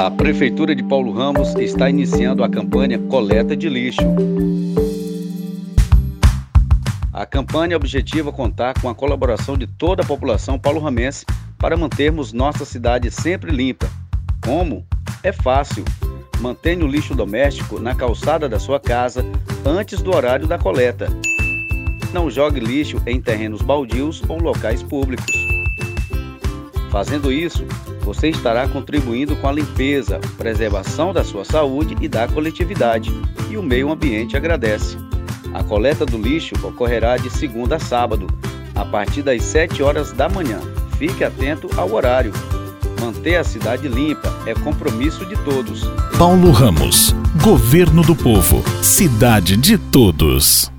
A Prefeitura de Paulo Ramos está iniciando a campanha Coleta de Lixo. A campanha objetiva contar com a colaboração de toda a população paulo-ramense para mantermos nossa cidade sempre limpa. Como? É fácil. Mantenha o lixo doméstico na calçada da sua casa antes do horário da coleta. Não jogue lixo em terrenos baldios ou locais públicos. Fazendo isso, você estará contribuindo com a limpeza, preservação da sua saúde e da coletividade, e o meio ambiente agradece. A coleta do lixo ocorrerá de segunda a sábado, a partir das 7 horas da manhã. Fique atento ao horário. Manter a cidade limpa é compromisso de todos. Paulo Ramos, Governo do Povo, Cidade de Todos.